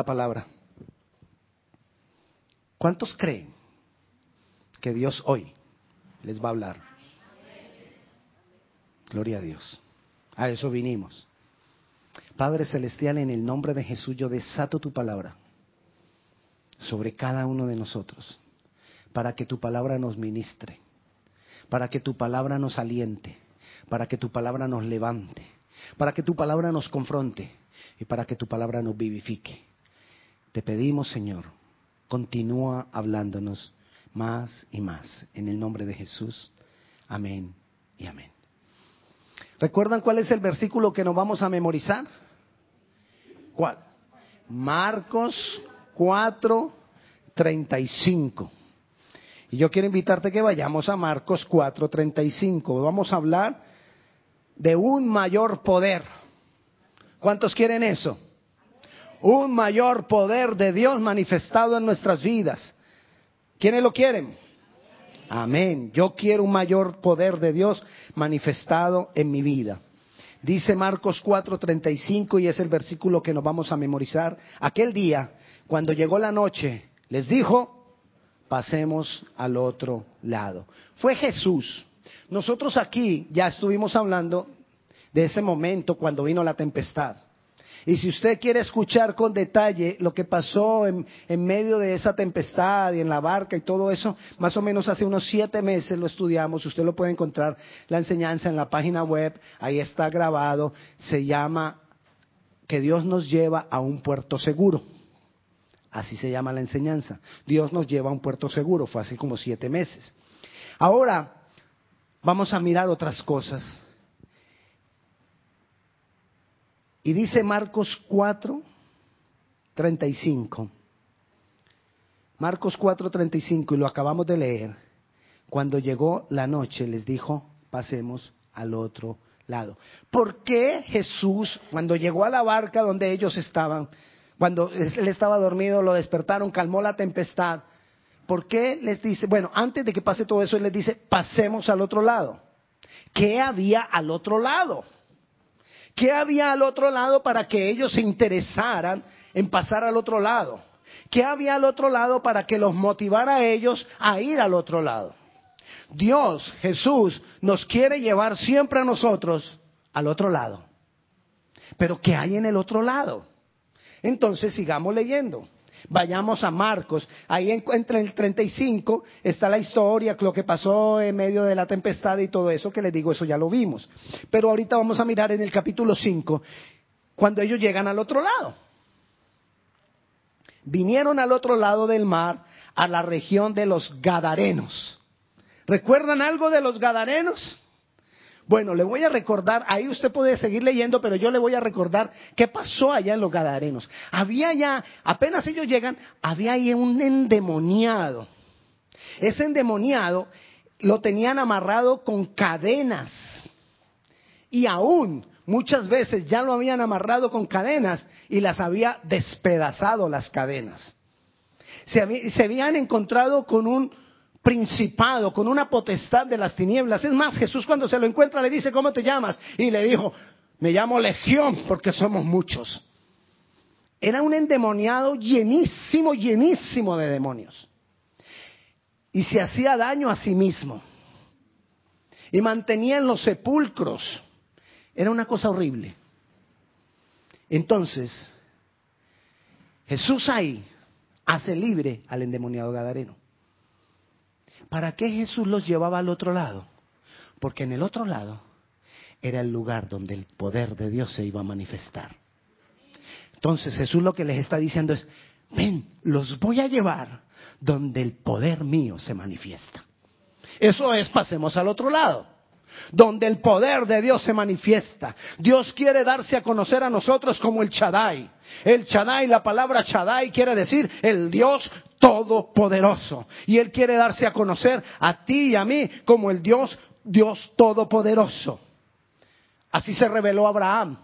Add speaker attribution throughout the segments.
Speaker 1: la palabra. ¿Cuántos creen que Dios hoy les va a hablar? Gloria a Dios. A eso vinimos. Padre Celestial, en el nombre de Jesús yo desato tu palabra sobre cada uno de nosotros, para que tu palabra nos ministre, para que tu palabra nos aliente, para que tu palabra nos levante, para que tu palabra nos confronte y para que tu palabra nos vivifique. Te pedimos, Señor, continúa hablándonos más y más. En el nombre de Jesús. Amén y amén. ¿Recuerdan cuál es el versículo que nos vamos a memorizar? ¿Cuál? Marcos 4, 35. Y yo quiero invitarte que vayamos a Marcos 4, 35. Vamos a hablar de un mayor poder. ¿Cuántos quieren eso? Un mayor poder de Dios manifestado en nuestras vidas. ¿Quiénes lo quieren? Amén. Yo quiero un mayor poder de Dios manifestado en mi vida. Dice Marcos 4:35 y es el versículo que nos vamos a memorizar. Aquel día, cuando llegó la noche, les dijo, pasemos al otro lado. Fue Jesús. Nosotros aquí ya estuvimos hablando de ese momento cuando vino la tempestad. Y si usted quiere escuchar con detalle lo que pasó en, medio de esa tempestad y en la barca y todo eso, más o menos hace unos siete meses lo estudiamos. Usted lo puede encontrar la enseñanza en la página web, ahí está grabado. Se llama que Dios nos lleva a un puerto seguro. Así se llama la enseñanza. Dios nos lleva a un puerto seguro. Fue hace como siete meses. Ahora vamos a mirar otras cosas Y dice Marcos 4, 35. Marcos 4, 35, y lo acabamos de leer. Cuando llegó la noche les dijo, pasemos al otro lado. ¿Por qué Jesús, cuando llegó a la barca donde ellos estaban, cuando él estaba dormido, lo despertaron, calmó la tempestad? ¿Por qué les dice, bueno, antes de que pase todo eso, él les dice, pasemos al otro lado? ¿Qué había al otro lado? ¿Qué había al otro lado para que ellos se interesaran en pasar al otro lado? ¿Qué había al otro lado para que los motivara a ellos a ir al otro lado? Dios, Jesús, nos quiere llevar siempre a nosotros al otro lado. Pero ¿qué hay en el otro lado? Entonces sigamos leyendo. Vayamos a Marcos. Ahí entre el 35 está la historia, lo que pasó en medio de la tempestad y todo eso, que les digo, eso ya lo vimos. Pero ahorita vamos a mirar en el capítulo 5, cuando ellos llegan al otro lado. Vinieron al otro lado del mar, a la región de los Gadarenos. ¿Recuerdan algo de los Gadarenos? Bueno, le voy a recordar, ahí usted puede seguir leyendo, pero yo le voy a recordar qué pasó allá en los Gadarenos. Había ya, apenas ellos llegan, había ahí un endemoniado. Ese endemoniado lo tenían amarrado con cadenas. Y aún muchas veces ya lo habían amarrado con cadenas y las había despedazado las cadenas. Se, se habían encontrado con un principado, con una potestad de las tinieblas. Es más, Jesús cuando se lo encuentra le dice, ¿cómo te llamas? Y le dijo, me llamo Legión porque somos muchos. Era un endemoniado llenísimo, llenísimo de demonios. Y se hacía daño a sí mismo. Y mantenía en los sepulcros. Era una cosa horrible. Entonces, Jesús ahí hace libre al endemoniado Gadareno. ¿Para qué Jesús los llevaba al otro lado? Porque en el otro lado era el lugar donde el poder de Dios se iba a manifestar. Entonces Jesús lo que les está diciendo es, ven, los voy a llevar donde el poder mío se manifiesta. Eso es, pasemos al otro lado, donde el poder de Dios se manifiesta. Dios quiere darse a conocer a nosotros como el Chadai. El Chadai, la palabra Chadai quiere decir el Dios todopoderoso. Y Él quiere darse a conocer a ti y a mí como el Dios, Dios todopoderoso. Así se reveló Abraham.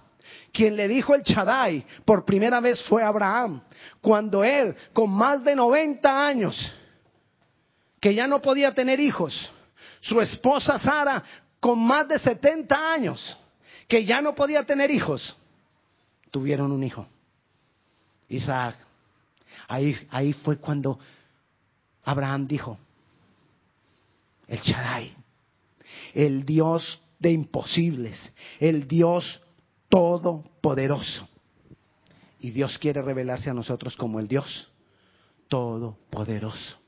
Speaker 1: Quien le dijo el Chadai por primera vez fue Abraham. Cuando él, con más de 90 años, que ya no podía tener hijos, su esposa Sara, con más de 70 años, que ya no podía tener hijos, tuvieron un hijo. Isaac. Ahí, ahí fue cuando Abraham dijo, el Shaddai, el Dios de imposibles, el Dios todopoderoso. Y Dios quiere revelarse a nosotros como el Dios todopoderoso.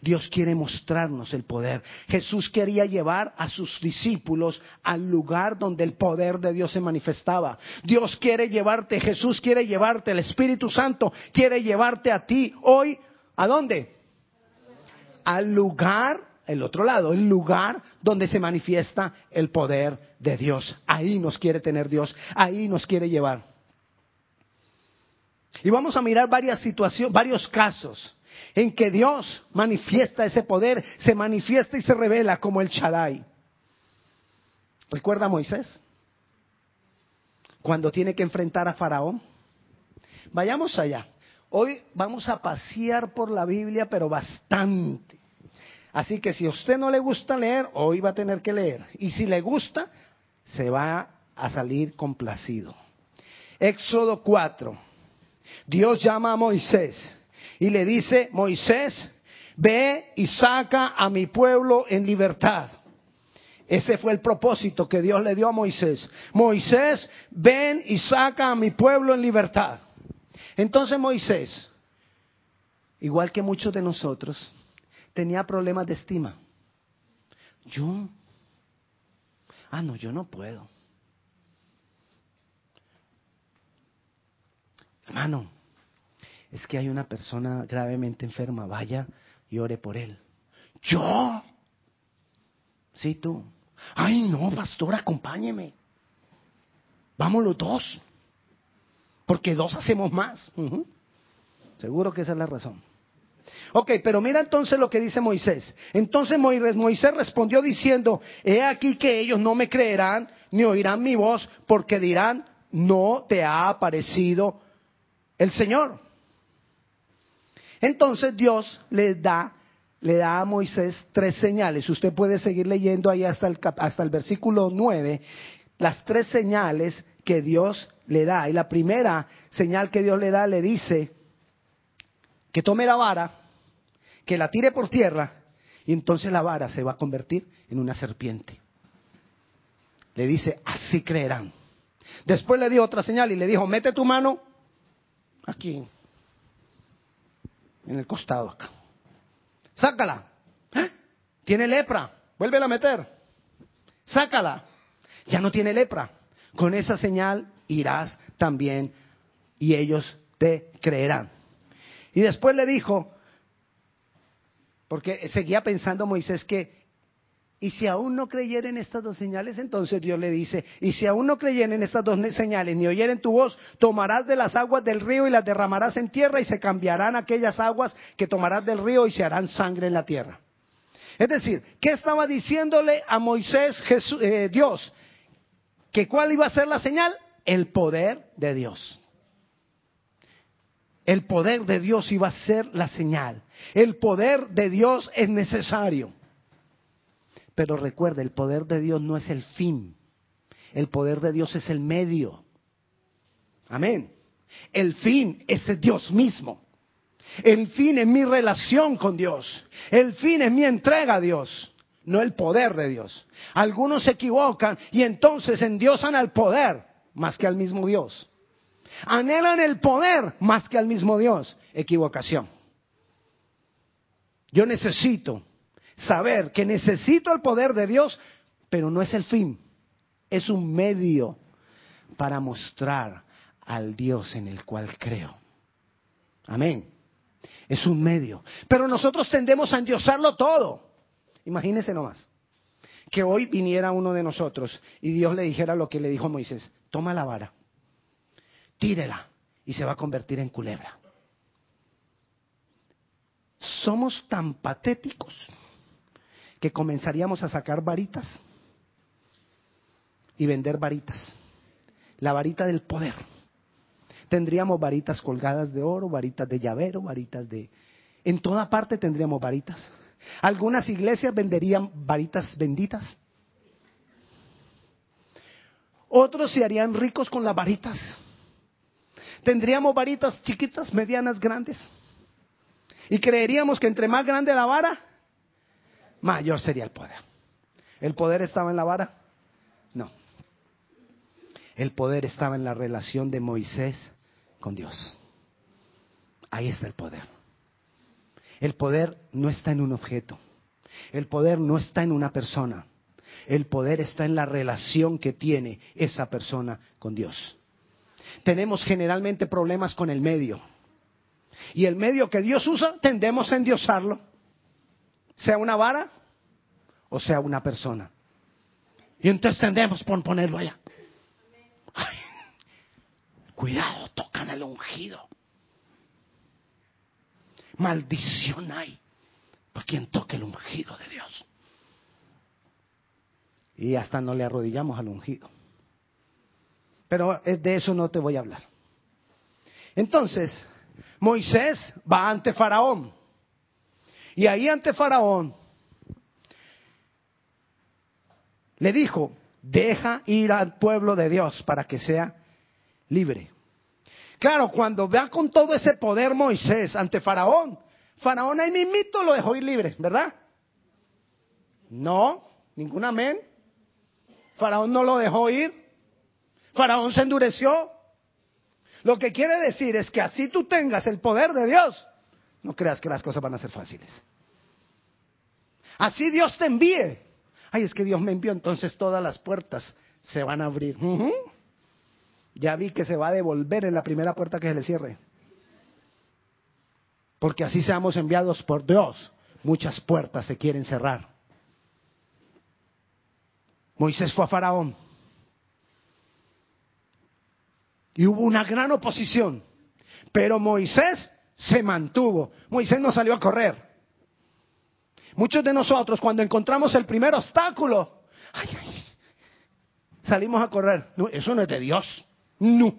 Speaker 1: Dios quiere mostrarnos el poder. Jesús quería llevar a sus discípulos al lugar donde el poder de Dios se manifestaba. Dios quiere llevarte, Jesús quiere llevarte, el Espíritu Santo quiere llevarte a ti hoy. ¿A dónde? Al lugar, el otro lado, el lugar donde se manifiesta el poder de Dios. Ahí nos quiere tener Dios, ahí nos quiere llevar. Y vamos a mirar varias situaciones, varios casos en que Dios manifiesta ese poder, se manifiesta y se revela como el Shaddai. ¿Recuerda a Moisés? Cuando tiene que enfrentar a Faraón. Vayamos allá. Hoy vamos a pasear por la Biblia, pero bastante. Así que si a usted no le gusta leer, hoy va a tener que leer. Y si le gusta, se va a salir complacido. Éxodo 4. Dios llama a Moisés y le dice, Moisés, ve y saca a mi pueblo en libertad. Ese fue el propósito que Dios le dio a Moisés. Moisés, ven y saca a mi pueblo en libertad. Entonces Moisés, igual que muchos de nosotros, tenía problemas de estima. Yo, ah, no, yo no puedo. Hermano, es que hay una persona gravemente enferma, vaya y ore por él. ¿Yo? Sí, tú. Ay, no, pastor, acompáñeme. Vamos los dos. Porque dos hacemos más. Seguro que esa es la razón. Ok, pero mira entonces lo que dice Moisés. Entonces Moisés respondió diciendo, he aquí que ellos no me creerán ni oirán mi voz porque dirán, no te ha aparecido el Señor. Entonces Dios le da, le da a Moisés tres señales. Usted puede seguir leyendo ahí hasta el, hasta el versículo 9, las tres señales que Dios le da. Y la primera señal que Dios le da le dice que tome la vara, que la tire por tierra, y entonces la vara se va a convertir en una serpiente. Le dice, así creerán. Después le dio otra señal y le dijo, mete tu mano aquí en el costado acá. Sácala. ¿Eh? Tiene lepra. Vuélvela a meter. Sácala. Ya no tiene lepra. Con esa señal irás también y ellos te creerán. Y después le dijo, porque seguía pensando Moisés que y si aún no creyeren estas dos señales, entonces Dios le dice, y si aún no creyeren estas dos señales, ni oyeren tu voz, tomarás de las aguas del río y las derramarás en tierra y se cambiarán aquellas aguas que tomarás del río y se harán sangre en la tierra. Es decir, ¿qué estaba diciéndole a Moisés eh, Dios? ¿Que cuál iba a ser la señal? El poder de Dios. El poder de Dios iba a ser la señal. El poder de Dios es necesario. Pero recuerda, el poder de Dios no es el fin. El poder de Dios es el medio. Amén. El fin es Dios mismo. El fin es mi relación con Dios. El fin es mi entrega a Dios, no el poder de Dios. Algunos se equivocan y entonces endiosan al poder más que al mismo Dios. Anhelan el poder más que al mismo Dios. Equivocación. Yo necesito saber que necesito el poder de Dios, pero no es el fin, es un medio para mostrar al Dios en el cual creo. Amén. Es un medio. Pero nosotros tendemos a endiosarlo todo. Imagínense nomás. Que hoy viniera uno de nosotros y Dios le dijera lo que le dijo a Moisés. Toma la vara, tírela y se va a convertir en culebra. Somos tan patéticos que comenzaríamos a sacar varitas y vender varitas. La varita del poder. Tendríamos varitas colgadas de oro, varitas de llavero, varitas de... En toda parte tendríamos varitas. Algunas iglesias venderían varitas benditas. Otros se harían ricos con las varitas. tendríamos varitas chiquitas, medianas, grandes. Y creeríamos que entre más grande la vara, mayor sería el poder. ¿El poder estaba en la vara? No. El poder estaba en la relación de Moisés con Dios. Ahí está el poder. El poder no está en un objeto. El poder no está en una persona. El poder está en la relación que tiene esa persona con Dios. Tenemos generalmente problemas con el medio. Y el medio que Dios usa, tendemos a endiosarlo. Sea una vara o sea una persona. Y entonces tendemos por ponerlo allá. cuidado, tocan al ungido. Maldición hay para quien toque el ungido de Dios. Y hasta no le arrodillamos al ungido. Pero de eso no te voy a hablar. Entonces, Moisés va ante Faraón. Y ahí ante Faraón le dijo, deja ir al pueblo de Dios para que sea libre. Claro, cuando vea con todo ese poder Moisés ante Faraón, Faraón ahí mismito lo dejó ir libre, ¿verdad? No, ningún amén. Faraón no lo dejó ir. Faraón se endureció. Lo que quiere decir es que así tú tengas el poder de Dios, no creas que las cosas van a ser fáciles. Así Dios te envíe. Ay, es que Dios me envió, entonces todas las puertas se van a abrir. Ya vi que se va a devolver en la primera puerta que se le cierre. Porque así seamos enviados por Dios, muchas puertas se quieren cerrar. Moisés fue a Faraón. Y hubo una gran oposición. Pero Moisés se mantuvo. Moisés no salió a correr. Muchos de nosotros cuando encontramos el primer obstáculo, salimos a correr. eso no es de Dios. No.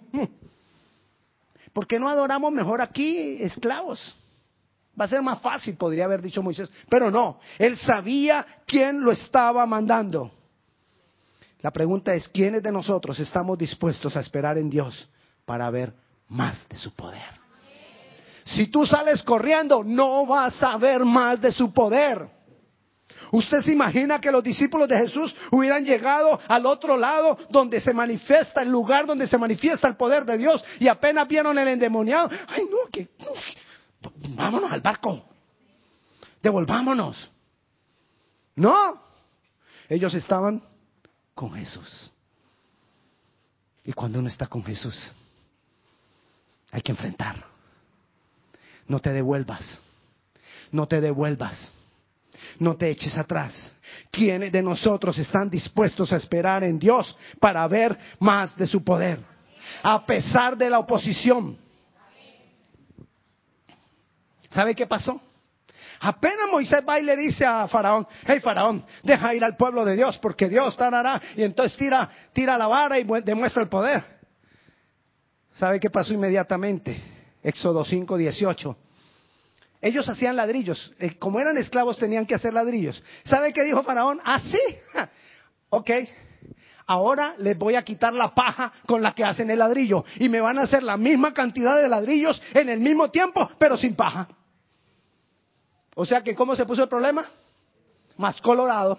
Speaker 1: ¿Por qué no adoramos mejor aquí esclavos? Va a ser más fácil, podría haber dicho Moisés. Pero no, él sabía quién lo estaba mandando. La pregunta es, ¿quiénes de nosotros estamos dispuestos a esperar en Dios para ver más de su poder? Si tú sales corriendo, no vas a ver más de su poder. ¿Usted se imagina que los discípulos de Jesús hubieran llegado al otro lado donde se manifiesta el lugar donde se manifiesta el poder de Dios y apenas vieron el endemoniado? Ay, no, que vámonos al barco. Devolvámonos. No. Ellos estaban con Jesús. Y cuando uno está con Jesús, hay que enfrentar. No te devuelvas. No te devuelvas no te eches atrás. ¿Quiénes de nosotros están dispuestos a esperar en Dios para ver más de su poder? A pesar de la oposición. ¿Sabe qué pasó? Apenas Moisés va y le dice a Faraón, hey Faraón, deja ir al pueblo de Dios porque Dios tarará. Y entonces tira, tira la vara y demuestra el poder. ¿Sabe qué pasó inmediatamente? Éxodo 5, 18. Ellos hacían ladrillos. Eh, como eran esclavos tenían que hacer ladrillos. ¿Sabe qué dijo Faraón? Ah, sí. ok. Ahora les voy a quitar la paja con la que hacen el ladrillo. Y me van a hacer la misma cantidad de ladrillos en el mismo tiempo, pero sin paja. O sea que, ¿cómo se puso el problema? Más colorado.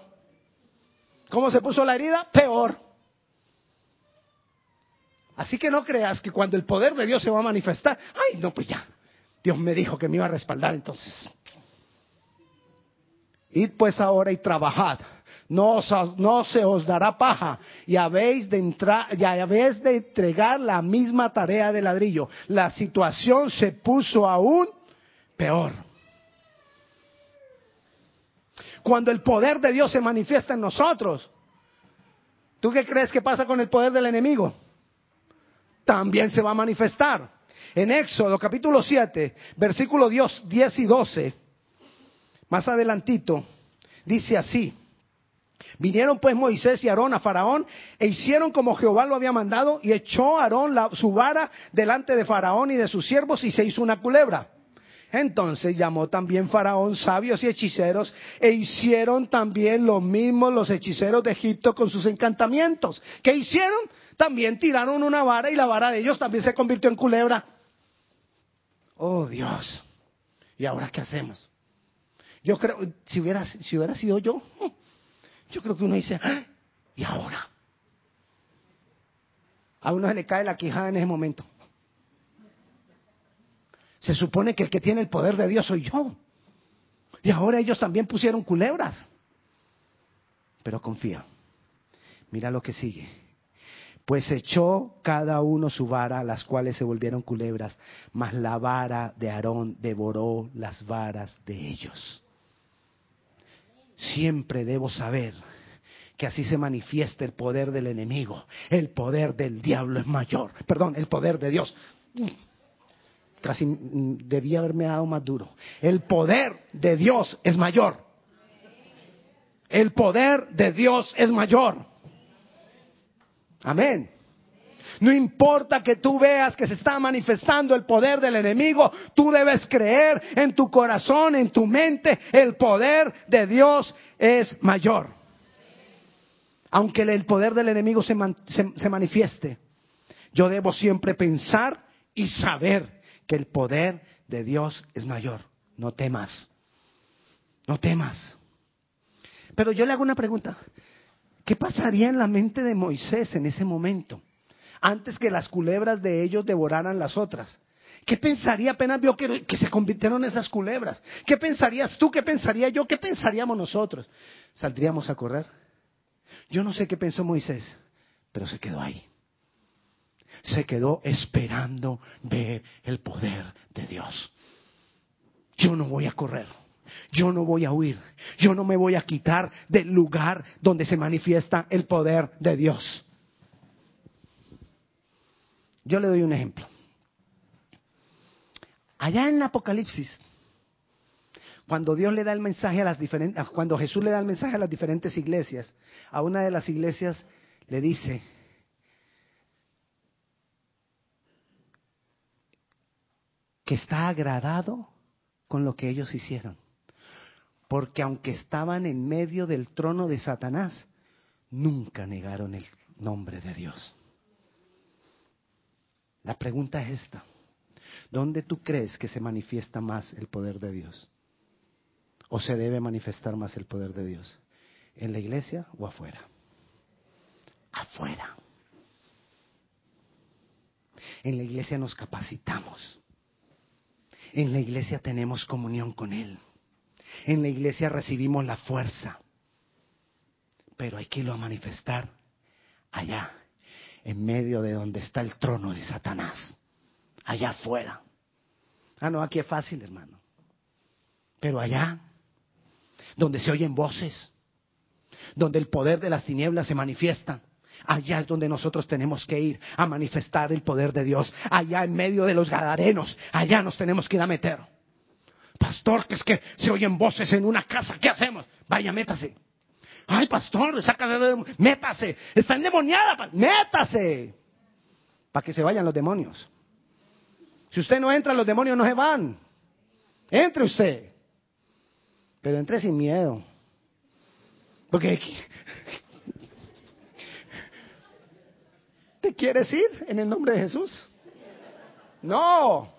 Speaker 1: ¿Cómo se puso la herida? Peor. Así que no creas que cuando el poder de Dios se va a manifestar, ay, no, pues ya, Dios me dijo que me iba a respaldar entonces. Id pues ahora y trabajad. No, no se os dará paja y habéis de entrar, y habéis de entregar la misma tarea de ladrillo. La situación se puso aún peor. Cuando el poder de Dios se manifiesta en nosotros, ¿tú qué crees que pasa con el poder del enemigo? También se va a manifestar. En Éxodo capítulo 7, versículo 10 y 12, más adelantito, dice así. Vinieron pues Moisés y Aarón a Faraón e hicieron como Jehová lo había mandado y echó Aarón su vara delante de Faraón y de sus siervos y se hizo una culebra. Entonces llamó también Faraón sabios y hechiceros e hicieron también lo mismo los hechiceros de Egipto con sus encantamientos. ¿Qué hicieron? También tiraron una vara y la vara de ellos también se convirtió en culebra. Oh Dios. ¿Y ahora qué hacemos? Yo creo, si hubiera, si hubiera sido yo, yo creo que uno dice, ah, ¿y ahora? A uno se le cae la quijada en ese momento. Se supone que el que tiene el poder de Dios soy yo. Y ahora ellos también pusieron culebras. Pero confía. Mira lo que sigue. Pues echó cada uno su vara, las cuales se volvieron culebras, mas la vara de Aarón devoró las varas de ellos. Siempre debo saber que así se manifiesta el poder del enemigo. El poder del diablo es mayor. Perdón, el poder de Dios. Casi debía haberme dado más duro. El poder de Dios es mayor. El poder de Dios es mayor. Amén. No importa que tú veas que se está manifestando el poder del enemigo, tú debes creer en tu corazón, en tu mente, el poder de Dios es mayor. Aunque el poder del enemigo se, se manifieste, yo debo siempre pensar y saber que el poder de Dios es mayor. No temas, no temas. Pero yo le hago una pregunta. ¿Qué pasaría en la mente de Moisés en ese momento? Antes que las culebras de ellos devoraran las otras. ¿Qué pensaría apenas vio que, se convirtieron esas culebras? ¿Qué pensarías tú? ¿Qué pensaría yo? ¿Qué pensaríamos nosotros? ¿Saldríamos a correr? Yo no sé qué pensó Moisés, pero se quedó ahí. Se quedó esperando ver el poder de Dios. Yo no voy a correr. Yo no voy a huir. Yo no me voy a quitar del lugar donde se manifiesta el poder de Dios. Yo le doy un ejemplo. Allá en Apocalipsis, cuando Dios le da el mensaje a las diferentes, cuando Jesús le da el mensaje a las diferentes iglesias, a una de las iglesias le dice, que está agradado con lo que ellos hicieron. Porque aunque estaban en medio del trono de Satanás, nunca negaron el nombre de Dios. La pregunta es esta. ¿Dónde tú crees que se manifiesta más el poder de Dios? ¿O se debe manifestar más el poder de Dios? ¿En la iglesia o afuera? Afuera. En la iglesia nos capacitamos. En la iglesia tenemos comunión con Él. En la iglesia recibimos la fuerza. Pero hay que irlo a manifestar allá, en medio de donde está el trono de Satanás. Allá afuera. Ah, no, aquí es fácil, hermano. Pero allá, donde se oyen voces, donde el poder de las tinieblas se manifiesta, Allá es donde nosotros tenemos que ir a manifestar el poder de Dios. Allá en medio de los gadarenos, allá nos tenemos que ir a meter. Pastor, que es que se oyen voces en una casa, ¿qué hacemos? Vaya, métase. Ay, pastor, saca de... métase. Está endemoniada, métase. Para que se vayan los demonios. Si usted no entra, los demonios no se van. Entre usted. Pero entre sin miedo. Porque ¿Te quieres ir en el nombre de Jesús? No.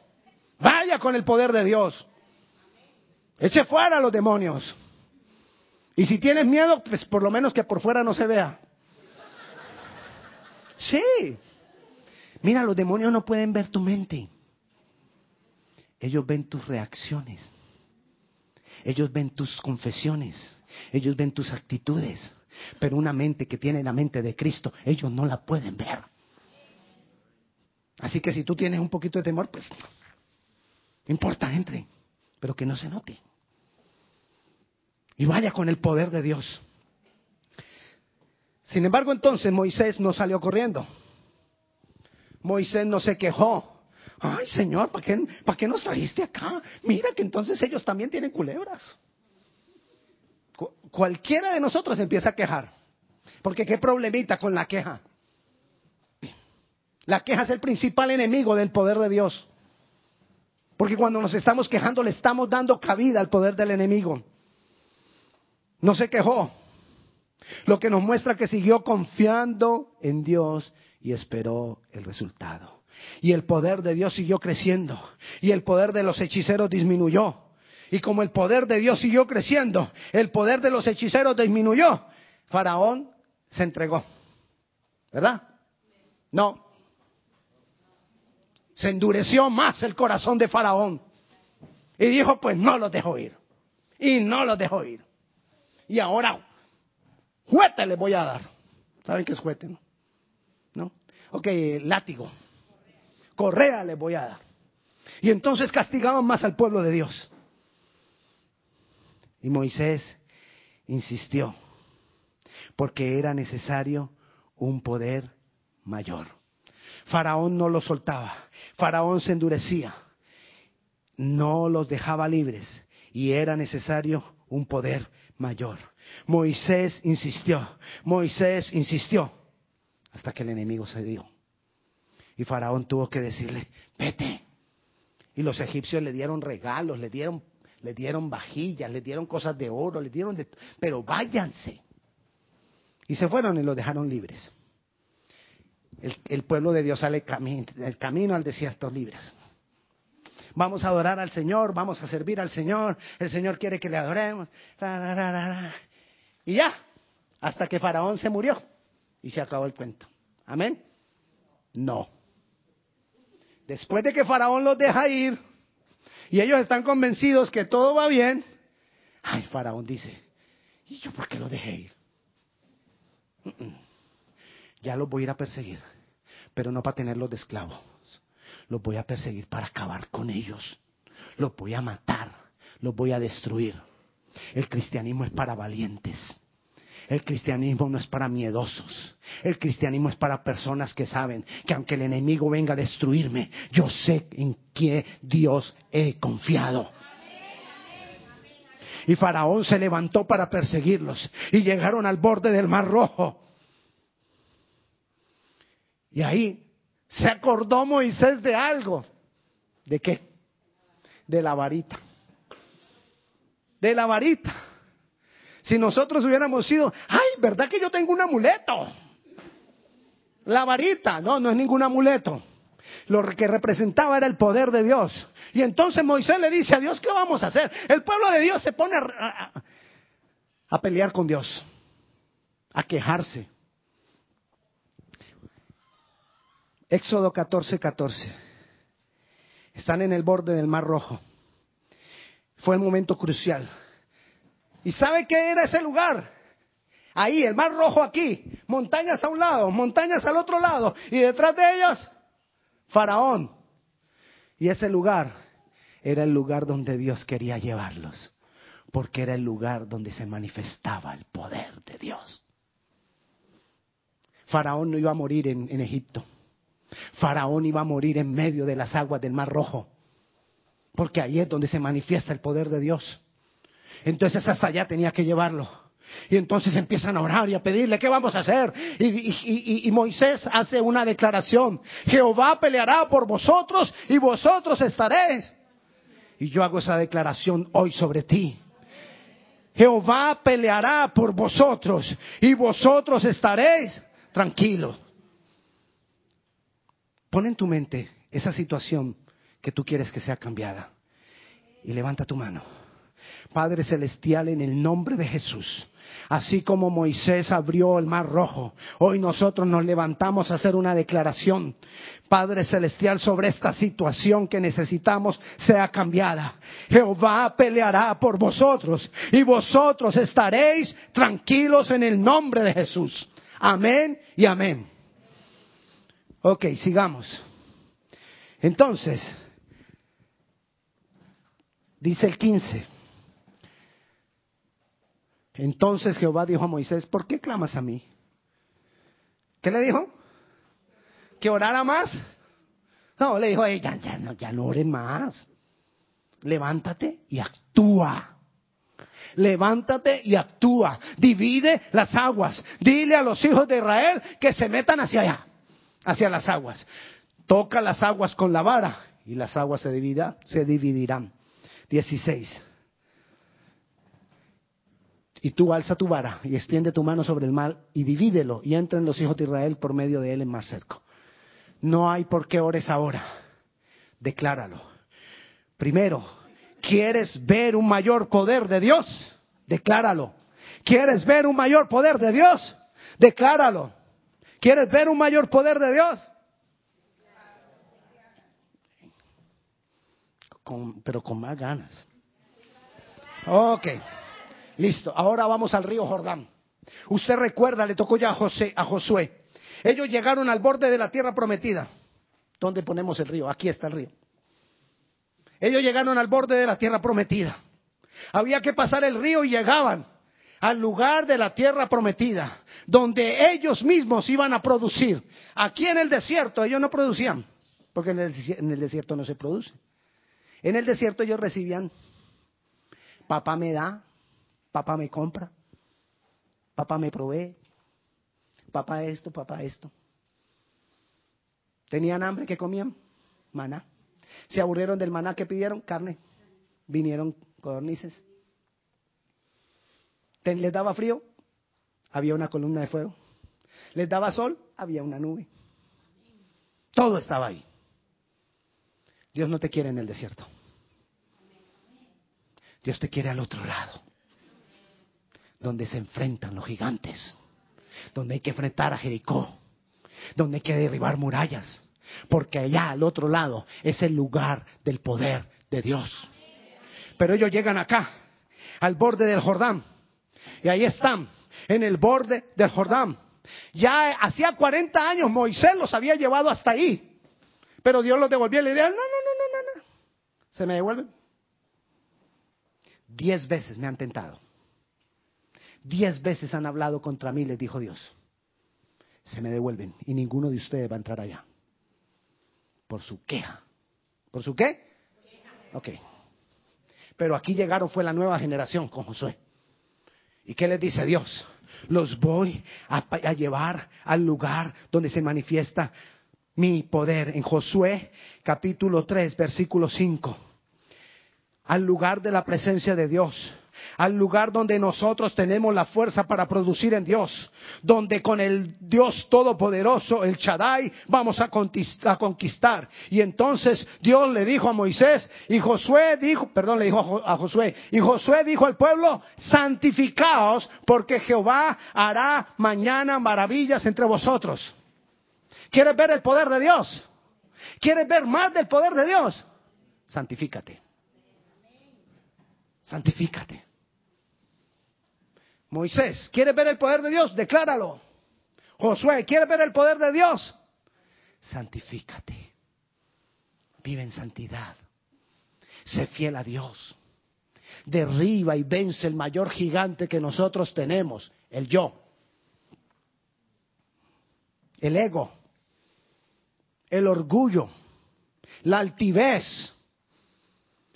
Speaker 1: Vaya con el poder de Dios. Eche fuera a los demonios. Y si tienes miedo, pues por lo menos que por fuera no se vea. Sí. Mira, los demonios no pueden ver tu mente. Ellos ven tus reacciones. Ellos ven tus confesiones. Ellos ven tus actitudes. Pero una mente que tiene la mente de Cristo, ellos no la pueden ver. Así que si tú tienes un poquito de temor, pues no importa, entre, pero que no se note. Y vaya con el poder de Dios. Sin embargo, entonces Moisés no salió corriendo. Moisés no se quejó. Ay, Señor, ¿para qué, ¿para qué nos trajiste acá? Mira que entonces ellos también tienen culebras. cualquiera de nosotros empieza a quejar. Porque qué problemita con la queja. La queja es el principal enemigo del poder de Dios. Porque cuando nos estamos quejando le estamos dando cabida al poder del enemigo. No se quejó. Lo que nos muestra que siguió confiando en Dios y esperó el resultado. Y el poder de Dios siguió creciendo y el poder de los hechiceros disminuyó. Y como el poder de Dios siguió creciendo, el poder de los hechiceros disminuyó. Faraón se entregó. ¿Verdad? No. Se endureció más el corazón de Faraón. Y dijo, pues no los dejo ir. Y no los dejo ir. Y ahora, juete les voy a dar. ¿Saben qué es juete? No? ¿No? Ok, látigo. Correa les voy a dar. Y entonces castigaban más al pueblo de Dios. Y Moisés insistió, porque era necesario un poder mayor. Faraón no los soltaba, Faraón se endurecía, no los dejaba libres y era necesario un poder mayor. Moisés insistió, Moisés insistió, hasta que el enemigo se dio. Y Faraón tuvo que decirle, vete. Y los egipcios le dieron regalos, le dieron, le dieron vajillas, le dieron cosas de oro, le dieron de... Pero váyanse. Y se fueron y los dejaron libres. El, pueblo de Dios sale el camino al desierto libres. Vamos a adorar al Señor, vamos a servir al Señor, el Señor quiere que le adoremos. Y ya, hasta que Faraón se murió y se acabó el cuento. Amén. No. Después de que Faraón los deja ir y ellos están convencidos que todo va bien, ay, Faraón dice, ¿y yo por qué los dejé ir? Ya los voy a ir a perseguir, pero no para tenerlos de esclavos. Los voy a perseguir para acabar con ellos. Los voy a matar, los voy a destruir. El cristianismo es para valientes. El cristianismo no es para miedosos. El cristianismo es para personas que saben que aunque el enemigo venga a destruirme, yo sé en qué Dios he confiado. Y Faraón se levantó para perseguirlos y llegaron al borde del Mar Rojo. Y ahí se acordó Moisés de algo. ¿De qué? De la varita. De la varita. Si nosotros hubiéramos sido, ay, ¿verdad que yo tengo un amuleto? La varita, no, no es ningún amuleto. Lo que representaba era el poder de Dios. Y entonces Moisés le dice a Dios, ¿qué vamos a hacer? El pueblo de Dios se pone a, a pelear con Dios, a quejarse. Éxodo 14, 14. Están en el borde del Mar Rojo. Fue el momento crucial. ¿Y sabe qué era ese lugar? Ahí, el mar rojo aquí, montañas a un lado, montañas al otro lado, y detrás de ellos, Faraón. Y ese lugar era el lugar donde Dios quería llevarlos, porque era el lugar donde se manifestaba el poder de Dios. Faraón no iba a morir en, en Egipto. Faraón iba a morir en medio de las aguas del Mar Rojo, porque ahí es donde se manifiesta el poder de Dios. Entonces hasta allá tenía que llevarlo. Y entonces empiezan a orar y a pedirle, ¿qué vamos a hacer? Y, Moisés hace una declaración, Jehová peleará por vosotros y vosotros estaréis. Y yo hago esa declaración hoy sobre ti. Jehová peleará por vosotros y vosotros estaréis tranquilos. Pon en tu mente esa situación que tú quieres que sea cambiada y levanta tu mano. Padre Celestial, en el nombre de Jesús. Así como Moisés abrió el mar rojo, hoy nosotros nos levantamos a hacer una declaración, Padre Celestial, sobre esta situación que necesitamos sea cambiada. Jehová peleará por vosotros y vosotros estaréis tranquilos en el nombre de Jesús. Amén y amén. Ok, sigamos. Entonces, dice el 15. Entonces Jehová dijo a Moisés, ¿por qué clamas a mí? ¿Qué le dijo? ¿Que orara más? No, le dijo, ya, ya, no, ya no ore más. Levántate y actúa. Levántate y actúa. Divide las aguas. Dile a los hijos de Israel que se metan hacia allá, hacia las aguas. Toca las aguas con la vara y las aguas se, divida, se dividirán. 16. Y tú alza tu vara y extiende tu mano sobre el mar y divídelo y entren los hijos de Israel por medio de él en más cerco. No hay por qué ores ahora. Decláralo. Primero, ¿quieres ver un mayor poder de Dios? Decláralo. ¿Quieres ver un mayor poder de Dios? Decláralo. ¿Quieres ver un mayor poder de Dios? pero con más ganas. Ok, listo. Ahora vamos al río Jordán. Usted recuerda, le tocó ya a, José, a Josué. Ellos llegaron al borde de la tierra prometida. ¿Dónde ponemos el río? Aquí está el río. Ellos llegaron al borde de la tierra prometida. Había que pasar el río y llegaban al lugar de la tierra prometida, donde ellos mismos iban a producir. Aquí en el desierto ellos no producían, porque en el, desierto no se produce. En el desierto ellos recibían, papá me da, papá me compra, papá me provee, papá esto, papá esto. ¿Tenían hambre que comían? Maná. ¿Se aburrieron del maná que pidieron? Carne. Vinieron codornices. ¿Les daba frío? Había una columna de fuego. ¿Les daba sol? Había una nube. Todo estaba ahí. Dios no te quiere en el desierto. Dios te quiere al otro lado, donde se enfrentan los gigantes, donde hay que enfrentar a Jericó, donde hay que derribar murallas, porque allá al otro lado es el lugar del poder de Dios. Pero ellos llegan acá, al borde del Jordán, y ahí están, en el borde del Jordán. Ya hacía 40 años Moisés los había llevado hasta ahí, pero Dios los devolvió y le dijo, no, no, no, no, no, no, se me devuelven. Diez veces me han tentado. Diez veces han hablado contra mí, les dijo Dios. Se me devuelven y ninguno de ustedes va a entrar allá. Por su queja. ¿Por su qué? Ok. Pero aquí llegaron fue la nueva generación con Josué. ¿Y qué les dice Dios? Los voy a, a, llevar al lugar donde se manifiesta mi poder. En Josué capítulo 3, versículo 5 al lugar de la presencia de Dios, al lugar donde nosotros tenemos la fuerza para producir en Dios, donde con el Dios Todopoderoso, el Chadai, vamos a conquistar. Y entonces Dios le dijo a Moisés, y Josué dijo, perdón, le dijo a Josué, y Josué dijo al pueblo, santificaos, porque Jehová hará mañana maravillas entre vosotros. ¿Quieres ver el poder de Dios? ¿Quieres ver más del poder de Dios? Santifícate santifícate. Moisés, ¿quieres ver el poder de Dios? Decláralo. Josué, ¿quieres ver el poder de Dios? Santifícate. Vive en santidad. Sé fiel a Dios. Derriba y vence el mayor gigante que nosotros tenemos, el yo. El ego. El orgullo. La altivez.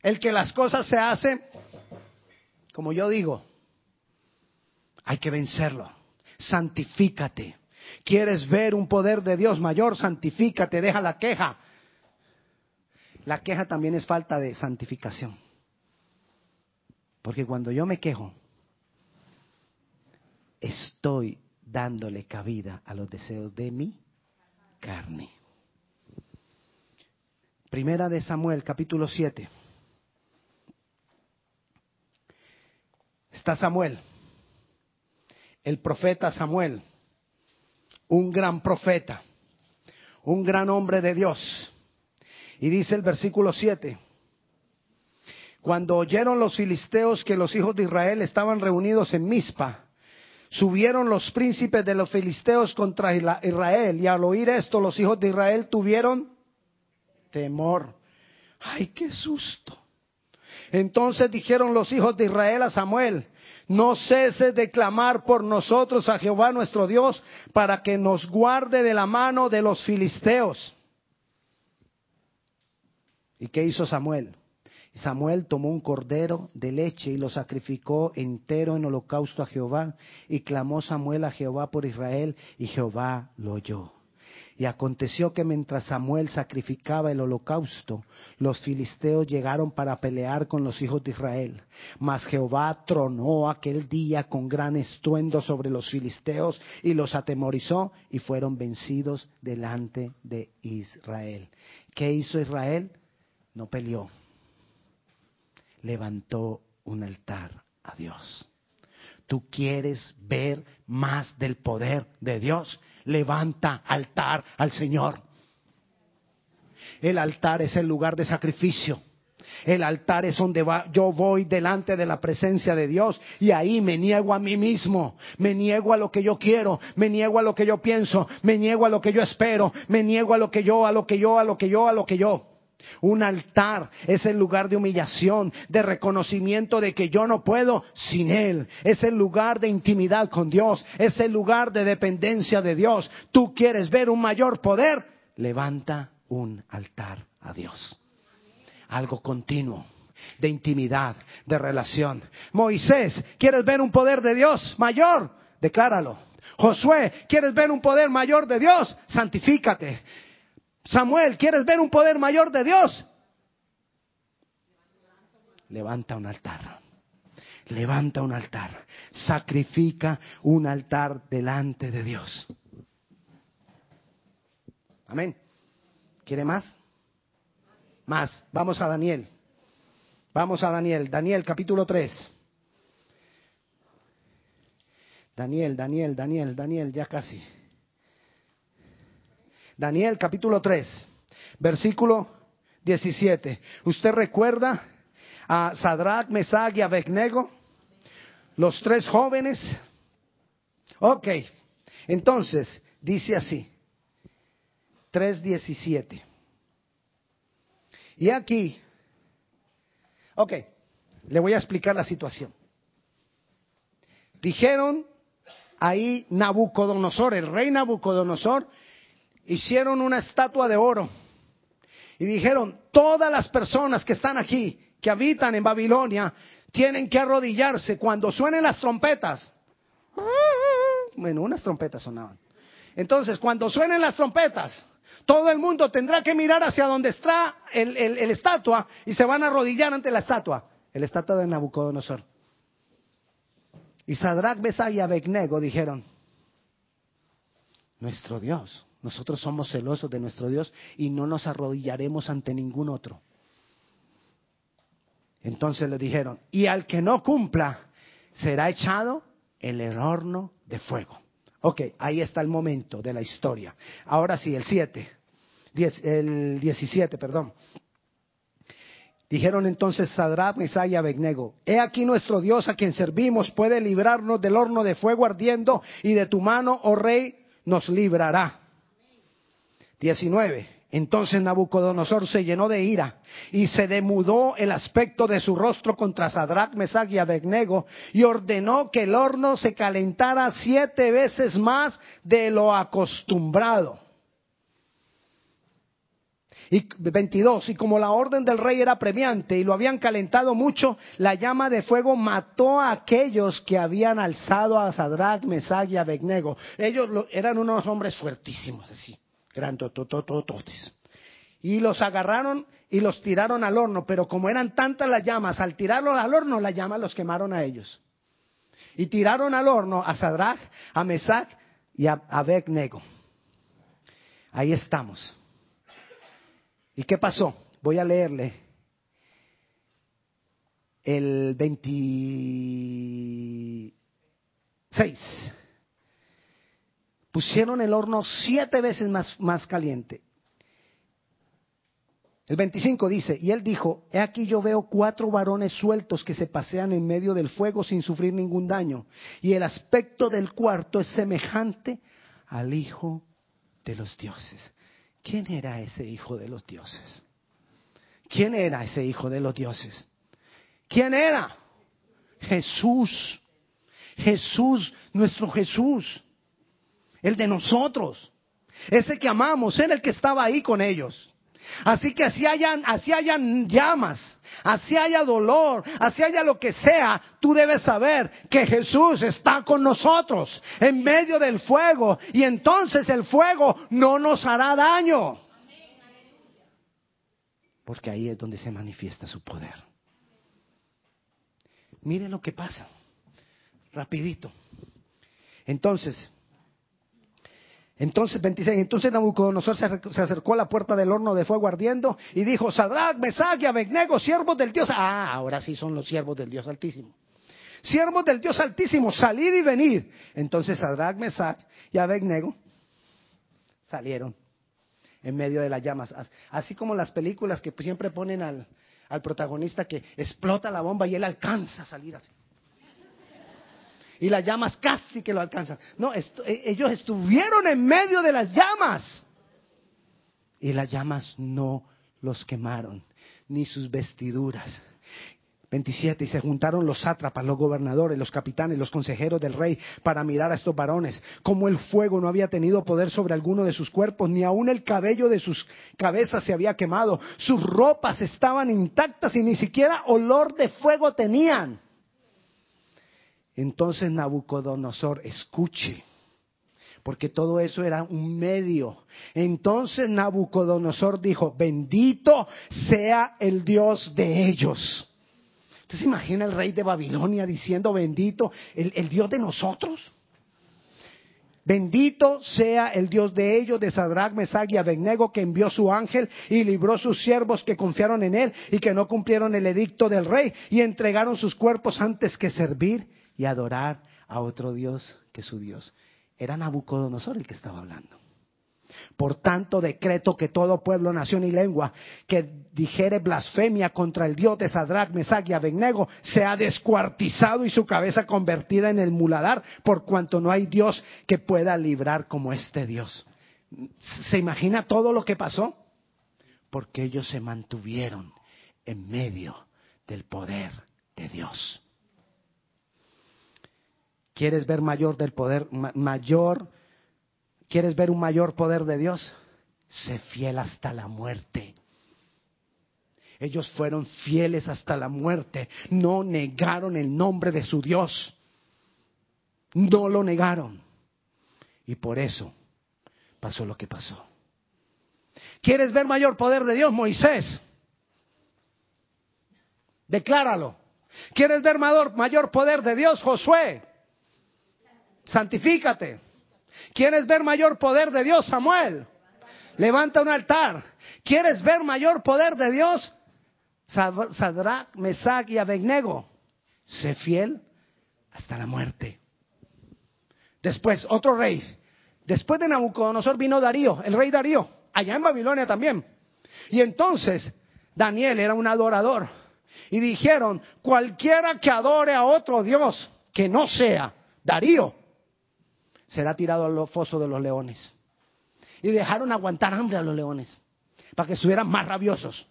Speaker 1: El que las cosas se hacen como yo digo, hay que vencerlo. Santifícate. ¿Quieres ver un poder de Dios mayor? Santifícate, deja la queja. La queja también es falta de santificación. Porque cuando yo me quejo, estoy dándole cabida a los deseos de mi carne. Primera de Samuel, capítulo 7. está Samuel, el profeta Samuel, un gran profeta, un gran hombre de Dios. Y dice el versículo 7, cuando oyeron los filisteos que los hijos de Israel estaban reunidos en Mizpa, subieron los príncipes de los filisteos contra Israel y al oír esto los hijos de Israel tuvieron temor. ¡Ay, qué susto! Entonces dijeron los hijos de Israel a Samuel, no ceses de clamar por nosotros a Jehová nuestro Dios para que nos guarde de la mano de los filisteos. ¿Y qué hizo Samuel? Samuel tomó un cordero de leche y lo sacrificó entero en holocausto a Jehová. Y clamó Samuel a Jehová por Israel y Jehová lo oyó. Y aconteció que mientras Samuel sacrificaba el holocausto, los filisteos llegaron para pelear con los hijos de Israel. Mas Jehová tronó aquel día con gran estruendo sobre los filisteos y los atemorizó y fueron vencidos delante de Israel. ¿Qué hizo Israel? No peleó. Levantó un altar a Dios. ¿Tú quieres ver más del poder de Dios? levanta altar al Señor. El altar es el lugar de sacrificio. El altar es donde va, yo voy delante de la presencia de Dios y ahí me niego a mí mismo, me niego a lo que yo quiero, me niego a lo que yo pienso, me niego a lo que yo espero, me niego a lo que yo, a lo que yo, a lo que yo, a lo que yo. Un altar es el lugar de humillación, de reconocimiento de que yo no puedo sin Él. Es el lugar de intimidad con Dios. Es el lugar de dependencia de Dios. Tú quieres ver un mayor poder. Levanta un altar a Dios. Algo continuo de intimidad, de relación. Moisés, ¿quieres ver un poder de Dios mayor? Decláralo. Josué, ¿quieres ver un poder mayor de Dios? Santifícate. Samuel, ¿quieres ver un poder mayor de Dios? Levanta un altar. Levanta un altar. Sacrifica un altar delante de Dios. Amén. ¿Quiere más? Más. Vamos a Daniel. Vamos a Daniel. Daniel capítulo 3. Daniel, Daniel, Daniel, Daniel, ya casi. Daniel capítulo 3, versículo 17. ¿Usted recuerda a Sadrach, Mesach y Abednego? Los tres jóvenes. Ok, entonces dice así, 3.17. Y aquí, ok, le voy a explicar la situación. Dijeron ahí Nabucodonosor, el rey Nabucodonosor, hicieron una estatua de oro y dijeron, todas las personas que están aquí, que habitan en Babilonia, tienen que arrodillarse cuando suenen las trompetas. Bueno, unas trompetas sonaban. Entonces, cuando suenen las trompetas, todo el mundo tendrá que mirar hacia donde está el, estatua y se van a arrodillar ante la estatua, el estatua de Nabucodonosor. Y Sadrach, Mesach y Abednego dijeron, nuestro Dios nosotros somos celosos de nuestro Dios y no nos arrodillaremos ante ningún otro. Entonces le dijeron, y al que no cumpla, será echado el horno de fuego. Ok, ahí está el momento de la historia. Ahora sí, el 7, el 17, perdón. Dijeron entonces Sadrach, Mesach y Abednego, he aquí nuestro Dios a quien servimos puede librarnos del horno de fuego ardiendo y de tu mano, oh rey, nos librará. 19. Entonces Nabucodonosor se llenó de ira y se demudó el aspecto de su rostro contra Sadrach, Mesach y Abednego y ordenó que el horno se calentara siete veces más de lo acostumbrado. Y 22, y como la orden del rey era premiante y lo habían calentado mucho, la llama de fuego mató a aquellos que habían alzado a Sadrach, Mesach y Abednego. Ellos eran unos hombres fuertísimos, así grandototototes. Y los agarraron y los tiraron al horno, pero como eran tantas las llamas, al tirarlos al horno, las llamas los quemaron a ellos. Y tiraron al horno a Sadrach, a Mesach y a Abednego. Ahí estamos. ¿Y qué pasó? Voy a leerle el 26 pusieron el horno siete veces más, más caliente. El 25 dice, y él dijo, he aquí yo veo cuatro varones sueltos que se pasean en medio del fuego sin sufrir ningún daño. Y el aspecto del cuarto es semejante al Hijo de los dioses. ¿Quién era ese Hijo de los dioses? ¿Quién era ese Hijo de los dioses? ¿Quién era? Jesús. Jesús, nuestro Jesús el de nosotros, ese que amamos, era el que estaba ahí con ellos. Así que así hayan, así hayan llamas, así haya dolor, así haya lo que sea, tú debes saber que Jesús está con nosotros en medio del fuego y entonces el fuego no nos hará daño. Porque ahí es donde se manifiesta su poder. Mire lo que pasa, rapidito. Entonces, entonces, 26, entonces Nabucodonosor se acercó a la puerta del horno de fuego ardiendo y dijo, Sadrach, Mesach y Abednego, siervos del Dios. Ah, ahora sí son los siervos del Dios Altísimo. Siervos del Dios Altísimo, salid y venid. Entonces Sadrach, Mesach y Abednego salieron en medio de las llamas. Así como las películas que siempre ponen al, al protagonista que explota la bomba y él alcanza a salir así y las llamas casi que lo alcanzan. No, e, ellos estuvieron en medio de las llamas y las llamas no los quemaron, ni sus vestiduras. 27. Y se juntaron los sátrapas, los gobernadores, los capitanes, los consejeros del rey para mirar a estos varones. Como el fuego no había tenido poder sobre alguno de sus cuerpos, ni aun el cabello de sus cabezas se había quemado. Sus ropas estaban intactas y ni siquiera olor de fuego tenían. Entonces Nabucodonosor, escuche, porque todo eso era un medio. Entonces Nabucodonosor dijo, bendito sea el Dios de ellos. ¿Usted se imagina el rey de Babilonia diciendo, bendito el, el Dios de nosotros? Bendito sea el Dios de ellos, de Sadrach, Mesach y Abednego, que envió su ángel y libró sus siervos que confiaron en él y que no cumplieron el edicto del rey y entregaron sus cuerpos antes que servir y adorar a otro Dios que su Dios. Era Nabucodonosor el que estaba hablando. Por tanto, decreto que todo pueblo, nación y lengua que dijere blasfemia contra el Dios de Sadrach, Mesach y Abednego sea descuartizado y su cabeza convertida en el muladar, por cuanto no hay Dios que pueda librar como este Dios. ¿Se imagina todo lo que pasó? Porque ellos se mantuvieron en medio del poder de Dios. ¿Quieres ver mayor del poder, mayor? ¿Quieres ver un mayor poder de Dios? Sé fiel hasta la muerte. Ellos fueron fieles hasta la muerte. No negaron el nombre de su Dios. No lo negaron. Y por eso pasó lo que pasó. ¿Quieres ver mayor poder de Dios, Moisés? Decláralo. ¿Quieres ver mayor, poder de Dios, Josué? santifícate. ¿Quieres ver mayor poder de Dios, Samuel? Levanta un altar. ¿Quieres ver mayor poder de Dios? Sadrach, Mesach y Abednego. Sé fiel hasta la muerte. Después, otro rey. Después de Nabucodonosor vino Darío, el rey Darío, allá en Babilonia también. Y entonces Daniel era un adorador. Y dijeron, cualquiera que adore a otro Dios que no sea Darío, será tirado al foso de los leones. Y dejaron aguantar hambre a los leones para que estuvieran más rabiosos.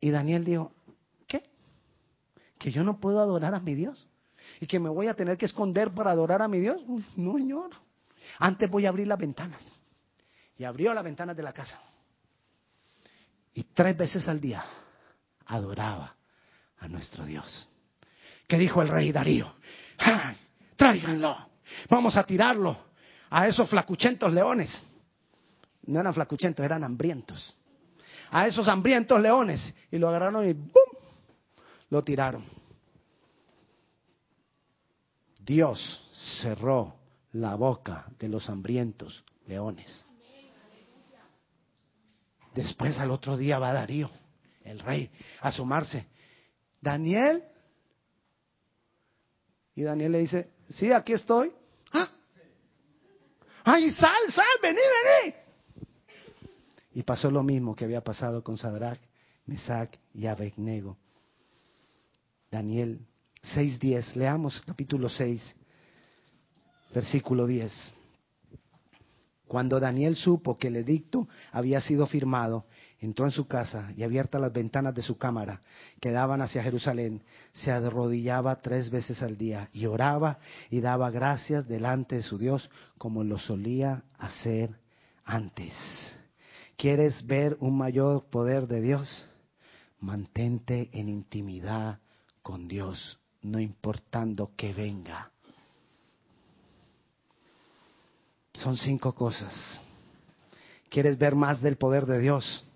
Speaker 1: Y Daniel dijo, ¿qué? ¿Que yo no puedo adorar a mi Dios? ¿Y que me voy a tener que esconder para adorar a mi Dios? No, señor. Antes voy a abrir las ventanas. Y abrió las ventanas de la casa. Y tres veces al día adoraba a nuestro Dios. ¿Qué dijo el rey Darío? Tráiganlo. Vamos a tirarlo a esos flacuchentos leones. No eran flacuchentos, eran hambrientos. A esos hambrientos leones. Y lo agarraron y ¡bum! Lo tiraron. Dios cerró la boca de los hambrientos leones. Después al otro día va Darío, el rey, a asomarse. Daniel, y Daniel le dice, sí, aquí estoy. ¡Ah! ¡Ay, sal, sal, vení, vení! Y pasó lo mismo que había pasado con Sadrach, Mesach y Abednego. Daniel 6.10, leamos capítulo 6, versículo 10. Cuando Daniel supo que el edicto había sido firmado, entró en su casa y abiertas las ventanas de su cámara que daban hacia Jerusalén, se arrodillaba tres veces al día y oraba y daba gracias delante de su Dios como lo solía hacer antes. ¿Quieres ver un mayor poder de Dios? Mantente en intimidad con Dios, no importando que venga. Son cinco cosas. ¿Quieres ver más del poder de Dios?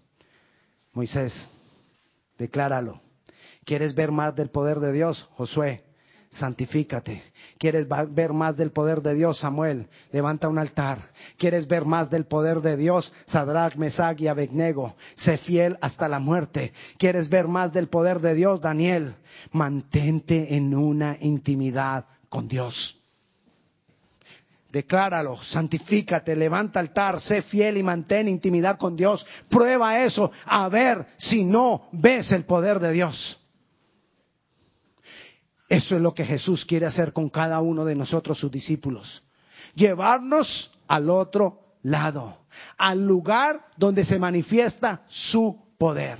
Speaker 1: Moisés, decláralo. ¿Quieres ver más del poder de Dios? Josué, santifícate. ¿Quieres ver más del poder de Dios? Samuel, levanta un altar. ¿Quieres ver más del poder de Dios? Sadrach, Mesach y Abednego, sé fiel hasta la muerte. ¿Quieres ver más del poder de Dios? Daniel, mantente en una intimidad con Dios. Decláralo, santifícate, levanta altar, sé fiel y mantén intimidad con Dios. Prueba eso, a ver si no ves el poder de Dios. Eso es lo que Jesús quiere hacer con cada uno de nosotros, sus discípulos. Llevarnos al otro lado, al lugar donde se manifiesta su poder.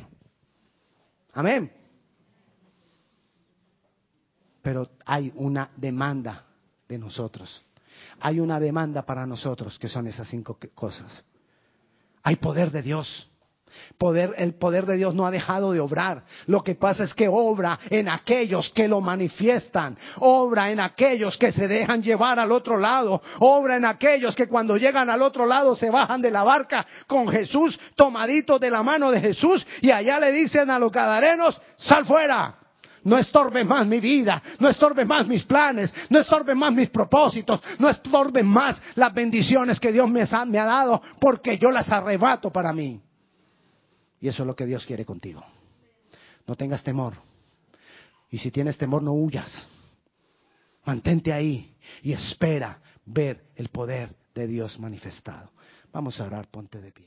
Speaker 1: Amén. Pero hay una demanda de nosotros. Hay una demanda para nosotros que son esas cinco cosas. Hay poder de Dios. Poder, el poder de Dios no ha dejado de obrar. Lo que pasa es que obra en aquellos que lo manifiestan. Obra en aquellos que se dejan llevar al otro lado. Obra en aquellos que cuando llegan al otro lado se bajan de la barca con Jesús, tomaditos de la mano de Jesús, y allá le dicen a los gadarenos, sal fuera. No estorbe más mi vida, no estorbe más mis planes, no estorbe más mis propósitos, no estorbe más las bendiciones que Dios me ha dado, porque yo las arrebato para mí. Y eso es lo que Dios quiere contigo. No tengas temor. Y si tienes temor, no huyas. Mantente ahí y espera ver el poder de Dios manifestado. Vamos a orar, ponte de pie.